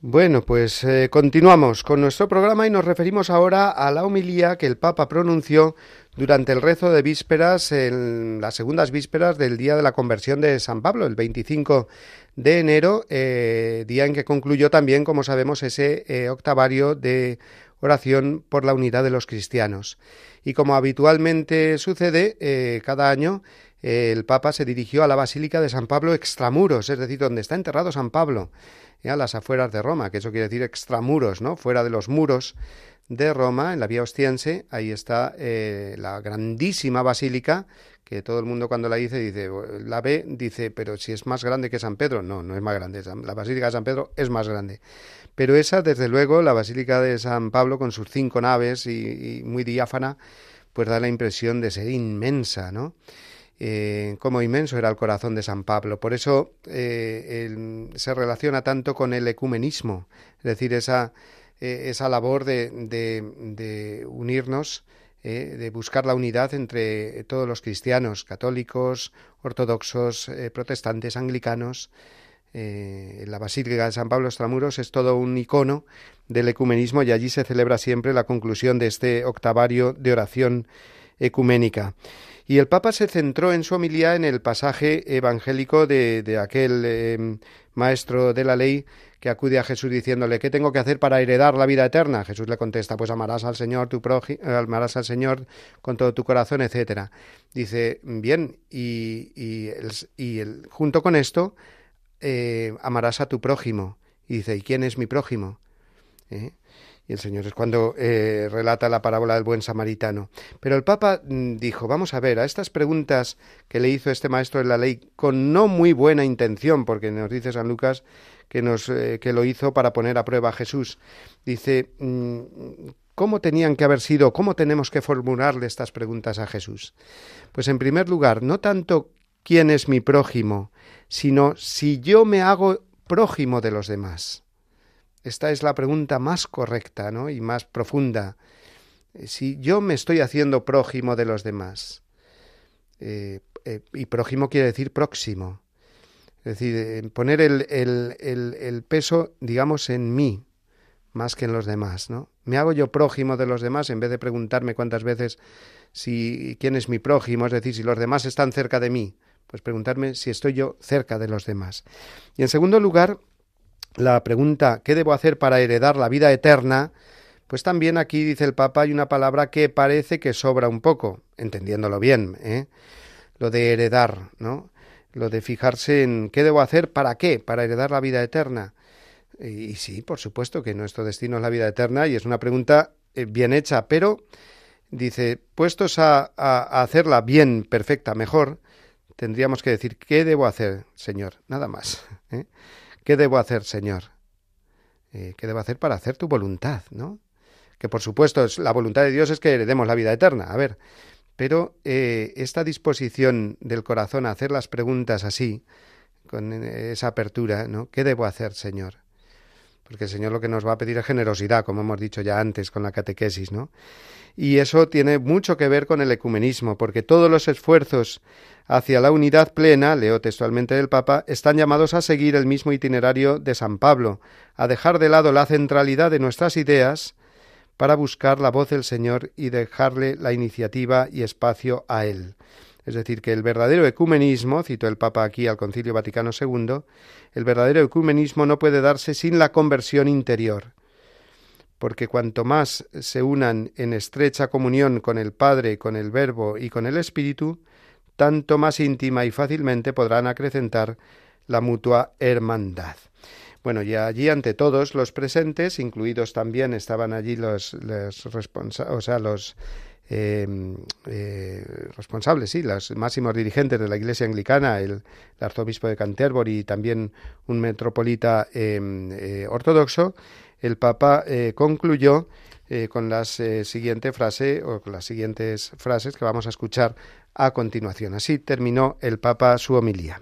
Bueno, pues eh, continuamos con nuestro programa y nos referimos ahora a la homilía que el Papa pronunció durante el rezo de vísperas, en las segundas vísperas del día de la conversión de San Pablo, el 25 de enero, eh, día en que concluyó también, como sabemos, ese eh, octavario de oración por la unidad de los cristianos. Y como habitualmente sucede cada año, el Papa se dirigió a la Basílica de San Pablo extramuros, es decir, donde está enterrado San Pablo a las afueras de Roma, que eso quiere decir extramuros, ¿no? Fuera de los muros de Roma, en la vía ostiense, ahí está eh, la grandísima basílica, que todo el mundo cuando la dice, dice, la ve, dice, pero si es más grande que San Pedro, no, no es más grande, la basílica de San Pedro es más grande. Pero esa, desde luego, la basílica de San Pablo, con sus cinco naves y, muy diáfana, pues da la impresión de ser inmensa, ¿no? eh, cómo inmenso era el corazón de San Pablo. Por eso eh, se relaciona tanto con el ecumenismo, es decir, esa, eh, esa labor de, de, unirnos, eh, de buscar la unidad entre todos los cristianos, católicos, ortodoxos, protestantes, anglicanos. la Basílica de San Pablo Extramuros es todo un icono del ecumenismo y allí se celebra siempre la conclusión de este octavario de oración ecuménica. Y el Papa se centró en su homilía en el pasaje evangélico de, aquel eh, maestro de la ley que acude a Jesús diciéndole ¿qué tengo que hacer para heredar la vida eterna? Jesús le contesta pues amarás al Señor tu amarás al Señor con todo tu corazón, etcétera. Dice bien y, y, el, junto con esto eh, amarás a tu prójimo. Y dice ¿y quién es mi prójimo? ¿Eh? Y el Señor es cuando eh, relata la parábola del buen samaritano. Pero el Papa mm, dijo, vamos a ver, a estas preguntas que le hizo este maestro de la ley con no muy buena intención, porque nos dice San Lucas que, nos, eh, que lo hizo para poner a prueba a Jesús. Dice, mm, ¿cómo tenían que haber sido, cómo tenemos que formularle estas preguntas a Jesús? Pues en primer lugar, no tanto quién es mi prójimo, sino si yo me hago prójimo de los demás. Esta es la pregunta más correcta ¿no? y más profunda. Eh, si yo me estoy haciendo prójimo de los demás, eh, y prójimo quiere decir próximo, es decir, poner el, el, el, peso, digamos, en mí, más que en los demás, ¿no? Me hago yo prójimo de los demás en vez de preguntarme cuántas veces si quién es mi prójimo, es decir, si los demás están cerca de mí, pues preguntarme si estoy yo cerca de los demás. Y en segundo lugar, la pregunta ¿qué debo hacer para heredar la vida eterna? Pues también aquí dice el Papa hay una palabra que parece que sobra un poco, entendiéndolo bien, ¿eh? lo de heredar, ¿no? Lo de fijarse en qué debo hacer para qué, para heredar la vida eterna. Y, sí, por supuesto que nuestro destino es la vida eterna y es una pregunta eh, bien hecha, pero dice, puestos a, a, hacerla bien, perfecta, mejor, tendríamos que decir, ¿qué debo hacer, Señor? Nada más. *laughs* ¿eh? ¿Qué debo hacer, Señor? Eh, ¿Qué debo hacer para hacer tu voluntad, no? Que por supuesto es, la voluntad de Dios es que heredemos la vida eterna. A ver, pero eh, esta disposición del corazón a hacer las preguntas así, con eh, esa apertura, ¿no? ¿Qué debo hacer, Señor? Porque el Señor lo que nos va a pedir es generosidad, como hemos dicho ya antes con la catequesis, ¿no? Y eso tiene mucho que ver con el ecumenismo, porque todos los esfuerzos hacia la unidad plena, leo textualmente del Papa, están llamados a seguir el mismo itinerario de San Pablo, a dejar de lado la centralidad de nuestras ideas para buscar la voz del Señor y dejarle la iniciativa y espacio a Él. Es decir, que el verdadero ecumenismo, cito el Papa aquí al Concilio Vaticano II, el verdadero ecumenismo no puede darse sin la conversión interior, porque cuanto más se unan en estrecha comunión con el Padre, con el Verbo y con el Espíritu, tanto más íntima y fácilmente podrán acrecentar la mutua hermandad. Bueno, y allí ante todos los presentes, incluidos también estaban allí los, responsables, los em, eh, responsables, sí, los máximos dirigentes de la Iglesia anglicana, el, arzobispo de Canterbury y también un metropolita em, eh, ortodoxo, el Papa eh, concluyó con frase o con las siguientes frases que vamos a escuchar a continuación. Así terminó el Papa su homilía.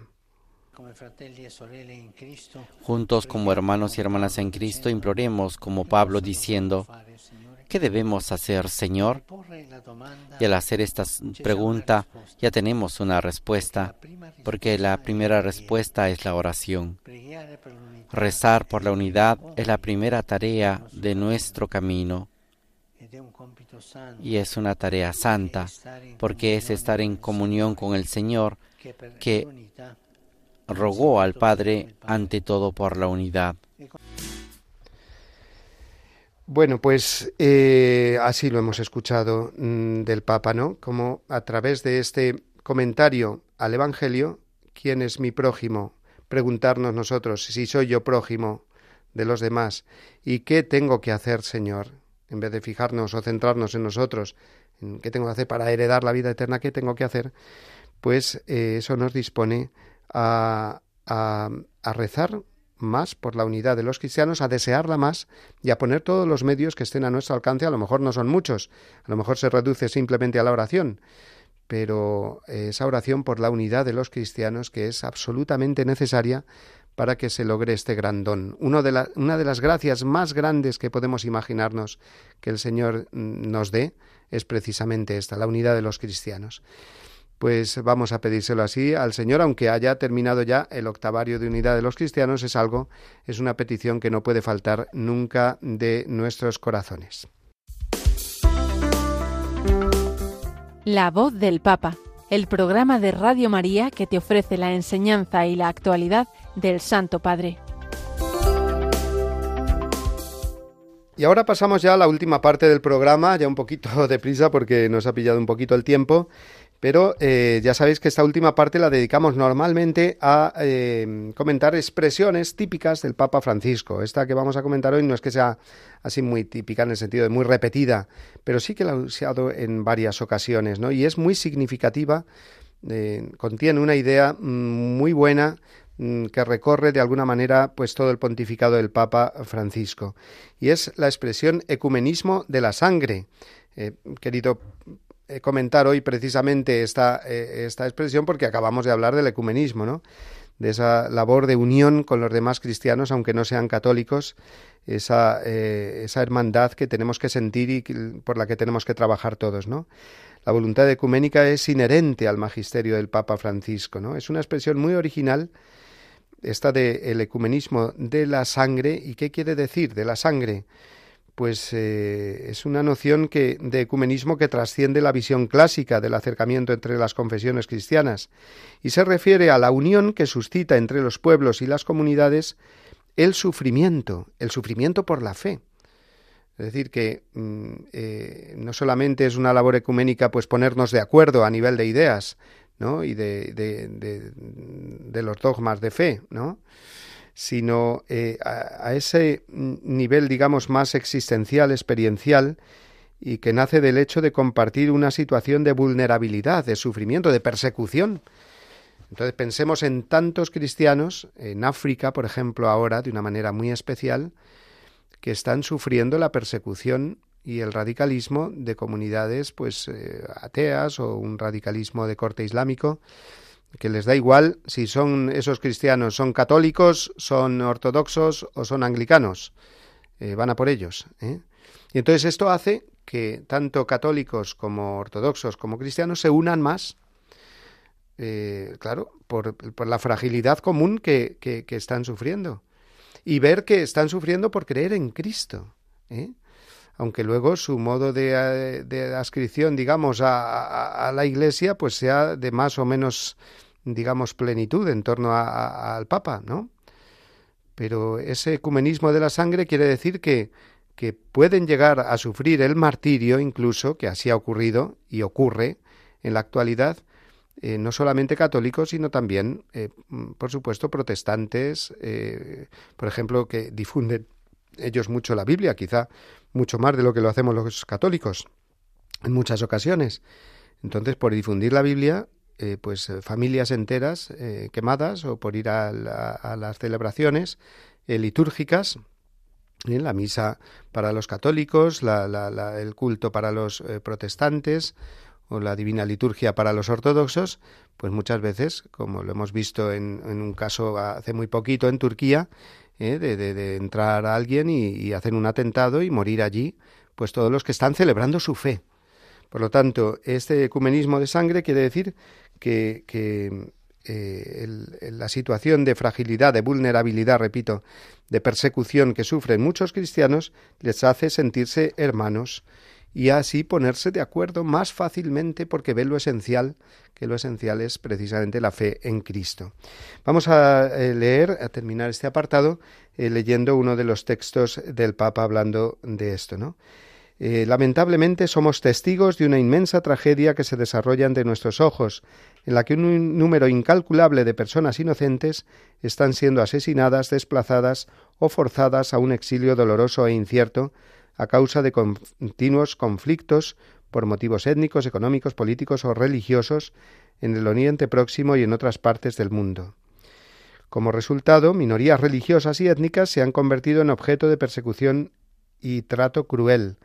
Juntos como hermanos y hermanas en Cristo imploremos como Pablo diciendo, ¿qué debemos hacer, Señor? Y al hacer esta pregunta ya tenemos una respuesta, porque la primera respuesta es la oración. Rezar por la unidad es la primera tarea de nuestro camino y es una tarea santa, porque es estar en comunión con el Señor que rogó al Padre ante todo por la unidad. Bueno, pues eh, así lo hemos escuchado mm, del Papa, ¿no? Como a través de este comentario al Evangelio, ¿quién es mi prójimo? Preguntarnos nosotros si soy yo prójimo de los demás y qué tengo que hacer, Señor, en vez de fijarnos o centrarnos en nosotros, en qué tengo que hacer para heredar la vida eterna, qué tengo que hacer, pues eh, eso nos dispone a, rezar más por la unidad de los cristianos, a desearla más y a poner todos los medios que estén a nuestro alcance. A lo mejor no son muchos, a lo mejor se reduce simplemente a la oración, pero esa oración por la unidad de los cristianos que es absolutamente necesaria para que se logre este gran don. Una de las gracias más grandes que podemos imaginarnos que el Señor mm, nos dé es precisamente esta, la unidad de los cristianos. Pues vamos a pedírselo así al Señor, aunque haya terminado ya el octavario de unidad de los cristianos, es algo, es una petición que no puede faltar nunca de nuestros corazones. La voz del Papa, el programa de Radio María que te ofrece la enseñanza y la actualidad del Santo Padre. Y ahora pasamos ya a la última parte del programa, ya un poquito *laughs* deprisa porque nos ha pillado un poquito el tiempo, pero eh, ya sabéis que esta última parte la dedicamos normalmente a eh, comentar expresiones típicas del Papa Francisco. Esta que vamos a comentar hoy no es que sea así muy típica en el sentido de muy repetida, pero sí que la ha usado en varias ocasiones, ¿no? Y es muy significativa, eh, contiene una idea mm, muy buena Mm, que recorre de alguna manera pues todo el pontificado del Papa Francisco y es la expresión ecumenismo de la sangre. Querido comentar hoy precisamente esta, eh, esta expresión porque acabamos de hablar del ecumenismo, ¿no? de esa labor de unión con los demás cristianos, aunque no sean católicos, esa, eh, esa hermandad que tenemos que sentir y por la que tenemos que trabajar todos, ¿no? La voluntad ecuménica es inherente al magisterio del Papa Francisco, ¿no? Es una expresión muy original esta de el ecumenismo de la sangre. ¿Y qué quiere decir de la sangre? Pues eh, es una noción de ecumenismo que trasciende la visión clásica del acercamiento entre las confesiones cristianas y se refiere a la unión que suscita entre los pueblos y las comunidades el sufrimiento, el sufrimiento por la fe. Es decir, que mm, eh, no solamente es una labor ecuménica pues ponernos de acuerdo a nivel de ideas, y de, de, los dogmas de fe, ¿no? Sino eh, a, ese nivel, digamos, más existencial, experiencial, y que nace del hecho de compartir una situación de vulnerabilidad, de sufrimiento, de persecución. Entonces pensemos en tantos cristianos, en África, por ejemplo, ahora, de una manera muy especial, que están sufriendo la persecución y el radicalismo de comunidades pues eh, ateas o un radicalismo de corte islámico que les da igual si son esos cristianos son católicos, son ortodoxos o son anglicanos, eh, van a por ellos. ¿eh? Y entonces esto hace que tanto católicos como ortodoxos como cristianos se unan más, claro, por, por, la fragilidad común que, que, que, están sufriendo y ver que están sufriendo por creer en Cristo. ¿eh? Aunque luego su modo de, eh, de ascripción, digamos, a, la Iglesia, pues sea de más o menos, digamos, plenitud en torno al Papa, ¿no? Pero ese ecumenismo de la sangre quiere decir que, que pueden llegar a sufrir el martirio, incluso, que así ha ocurrido y ocurre en la actualidad, eh, no solamente católicos, sino también, eh, por supuesto, protestantes, por ejemplo, que difunden ellos mucho la Biblia, quizá mucho más de lo que lo hacemos los católicos en muchas ocasiones. Entonces, por difundir la Biblia, eh, pues eh, familias enteras eh, quemadas o por ir a, las celebraciones litúrgicas, la misa para los católicos, el culto para los protestantes o la divina liturgia para los ortodoxos, pues muchas veces, como lo hemos visto en, un caso hace muy poquito en Turquía, ¿eh? de, entrar a alguien y, hacer un atentado y morir allí, pues todos los que están celebrando su fe. Por lo tanto, este ecumenismo de sangre quiere decir que, eh, la situación de fragilidad, de vulnerabilidad, repito, de persecución que sufren muchos cristianos les hace sentirse hermanos y así ponerse de acuerdo más fácilmente porque ven lo esencial, que lo esencial es precisamente la fe en Cristo. Vamos a eh, leer, a terminar este apartado, eh, leyendo uno de los textos del Papa hablando de esto, ¿no? Eh, lamentablemente somos testigos de una inmensa tragedia que se desarrolla ante nuestros ojos, en la que un número incalculable de personas inocentes están siendo asesinadas, desplazadas o forzadas a un exilio doloroso e incierto, a causa de continuos conflictos por motivos étnicos, económicos, políticos o religiosos en el Oriente Próximo y en otras partes del mundo. Como resultado, minorías religiosas y étnicas se han convertido en objeto de persecución y trato cruel,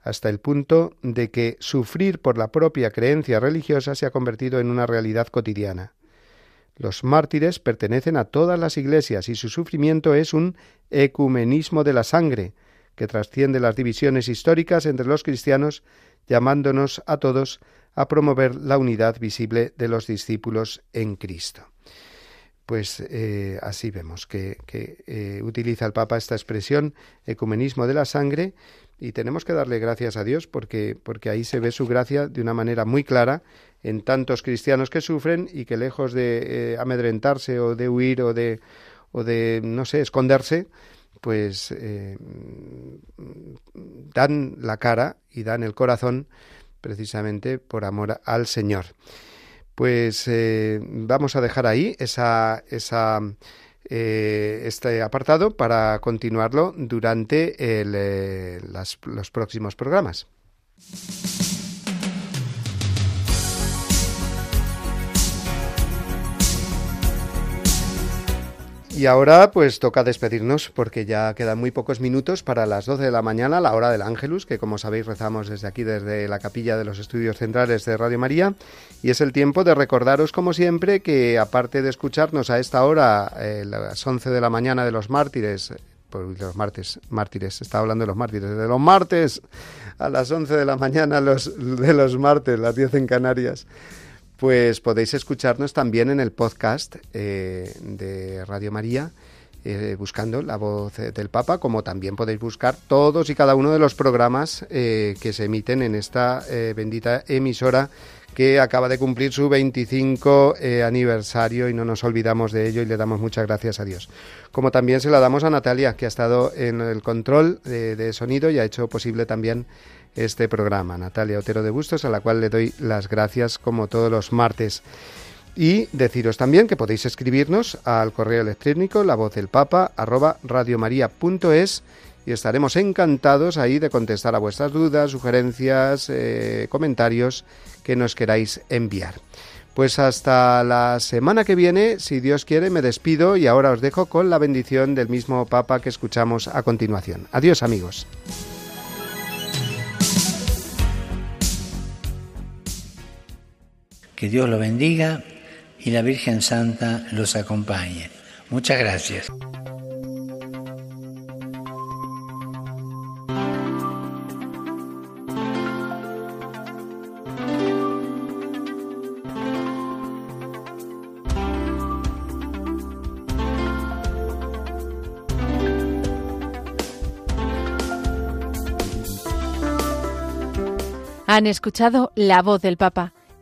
hasta el punto de que sufrir por la propia creencia religiosa se ha convertido en una realidad cotidiana. Los mártires pertenecen a todas las iglesias y su sufrimiento es un ecumenismo de la sangre, que trasciende las divisiones históricas entre los cristianos, llamándonos a todos a promover la unidad visible de los discípulos en Cristo. Pues eh, así vemos que, eh, utiliza el Papa esta expresión ecumenismo de la sangre y tenemos que darle gracias a Dios porque, porque ahí se ve su gracia de una manera muy clara en tantos cristianos que sufren y que lejos de eh, amedrentarse o de huir o de, o de, no sé, esconderse, pues eh, dan la cara y dan el corazón precisamente por amor al Señor. Pues eh, vamos a dejar ahí esa, esa, eh, este apartado para continuarlo durante los próximos programas. Y ahora pues toca despedirnos porque ya quedan muy pocos minutos para las 12 de la mañana, la hora del Ángelus, que como sabéis rezamos desde aquí, desde la capilla de los estudios centrales de Radio María. Y es el tiempo de recordaros como siempre que aparte de escucharnos a esta hora, eh, las 11 de la mañana de los mártires, pues, los martes, mártires, estaba hablando de los mártires, de los martes a las 11 de la mañana los, de los martes, las 10 en Canarias pues podéis escucharnos también en el podcast eh, de Radio María, eh, buscando la voz del Papa, como también podéis buscar todos y cada uno de los programas eh, que se emiten en esta bendita emisora que acaba de cumplir su 25 aniversario y no nos olvidamos de ello y le damos muchas gracias a Dios. Como también se la damos a Natalia, que ha estado en el control de sonido y ha hecho posible también este programa. Natalia Otero de Bustos, a la cual le doy las gracias como todos los martes. Y deciros también que podéis escribirnos al correo electrónico la voz del papa arroba radiomaria.es y estaremos encantados ahí de contestar a vuestras dudas, sugerencias, eh, comentarios que nos queráis enviar. Pues hasta la semana que viene, si Dios quiere, me despido y ahora os dejo con la bendición del mismo Papa que escuchamos a continuación. Adiós amigos. Que Dios lo bendiga y la Virgen Santa los acompañe. Muchas gracias. Han escuchado La voz del Papa